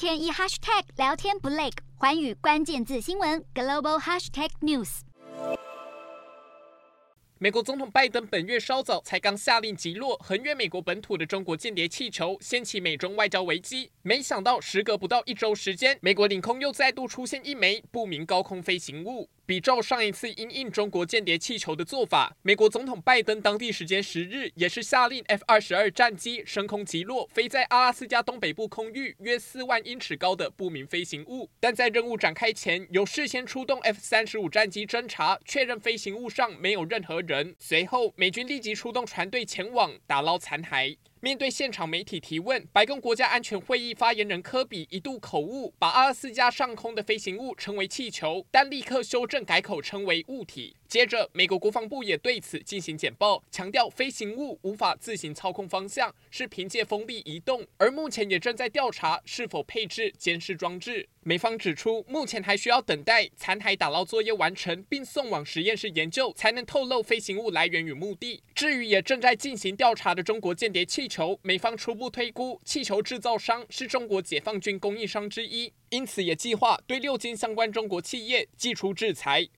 天一 hashtag 聊天不累，环宇关键字新闻 global hashtag news。美国总统拜登本月稍早才刚下令击落横越美国本土的中国间谍气球，掀起美中外交危机。没想到时隔不到一周时间，美国领空又再度出现一枚不明高空飞行物。比照上一次因应中国间谍气球的做法，美国总统拜登当地时间十日也是下令 F 二十二战机升空击落飞在阿拉斯加东北部空域约四万英尺高的不明飞行物。但在任务展开前，有事先出动 F 三十五战机侦察，确认飞行物上没有任何人。随后，美军立即出动船队前往打捞残骸。面对现场媒体提问，白宫国家安全会议发言人科比一度口误，把阿拉斯加上空的飞行物称为气球，但立刻修正改口称为物体。接着，美国国防部也对此进行简报，强调飞行物无法自行操控方向，是凭借风力移动，而目前也正在调查是否配置监视装置。美方指出，目前还需要等待残骸打捞作业完成，并送往实验室研究，才能透露飞行物来源与目的。至于也正在进行调查的中国间谍气球，美方初步推估，气球制造商是中国解放军供应商之一，因此也计划对六间相关中国企业祭出制裁。